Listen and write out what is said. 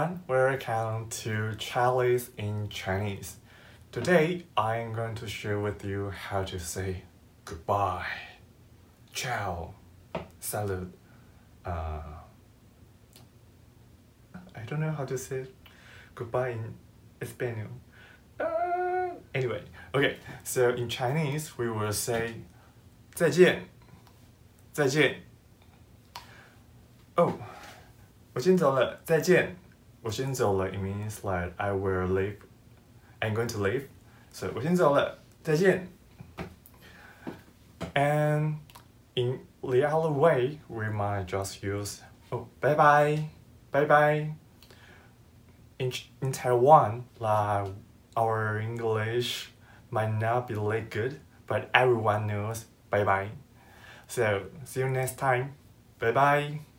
everyone, welcome to Charlie's in Chinese. Today I'm going to share with you how to say goodbye, ciao, salute. Uh, I don't know how to say goodbye in Espanol. Uh, anyway, okay, so in Chinese we will say 再见,再见. Oh, 我先走了，再见。 我先走了 it means like I will leave. I'm going to leave. So 我先走了，再见。And in the other way, we might just use oh bye bye, bye bye. In in Taiwan, like our English might not be that good, but everyone knows bye bye. So see you next time. Bye bye.